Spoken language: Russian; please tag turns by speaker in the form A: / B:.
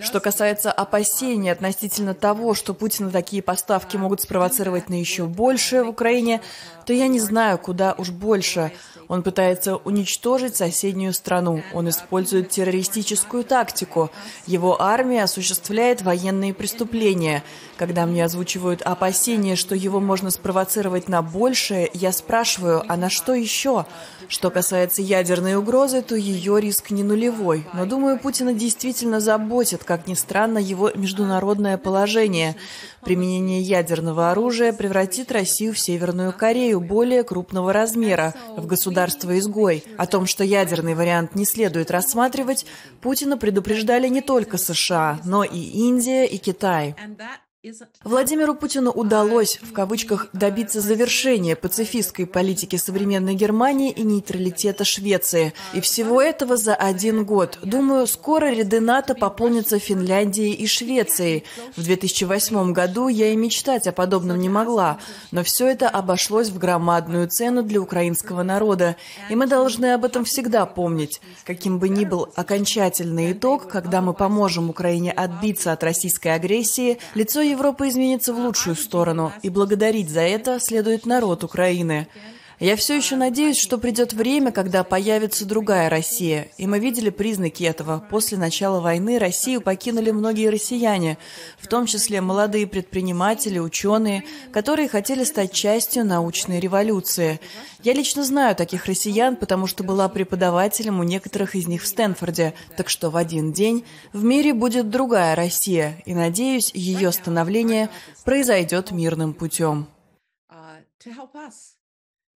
A: Что касается опасений относительно того, что Путина такие поставки могут спровоцировать на еще большее в Украине, то я не знаю, куда уж больше. Он пытается уничтожить соседнюю страну. Он использует террористическую тактику. Его армия осуществляет военные преступления. Когда мне озвучивают опасения, что его можно спровоцировать на большее, я спрашиваю, а на что еще? Что касается ядерной угрозы, то ее риск не нулевой. Но думаю, Путина действительно заботит, как ни странно, его международное положение. Применение ядерного оружия превратит Россию в Северную Корею более крупного размера, в государство-изгой. О том, что ядерный вариант не следует рассматривать, Путина предупреждали не только США, но и Индия и Китай. Владимиру Путину удалось, в кавычках, добиться завершения пацифистской политики современной Германии и нейтралитета Швеции. И всего этого за один год. Думаю, скоро ряды НАТО пополнятся Финляндией и Швецией. В 2008 году я и мечтать о подобном не могла. Но все это обошлось в громадную цену для украинского народа. И мы должны об этом всегда помнить. Каким бы ни был окончательный итог, когда мы поможем Украине отбиться от российской агрессии, лицо Европа изменится в лучшую сторону, и благодарить за это следует народ Украины. Я все еще надеюсь, что придет время, когда появится другая Россия. И мы видели признаки этого. После начала войны Россию покинули многие россияне, в том числе молодые предприниматели, ученые, которые хотели стать частью научной революции. Я лично знаю таких россиян, потому что была преподавателем у некоторых из них в Стэнфорде. Так что в один день в мире будет другая Россия, и, надеюсь, ее становление произойдет мирным путем. Uh,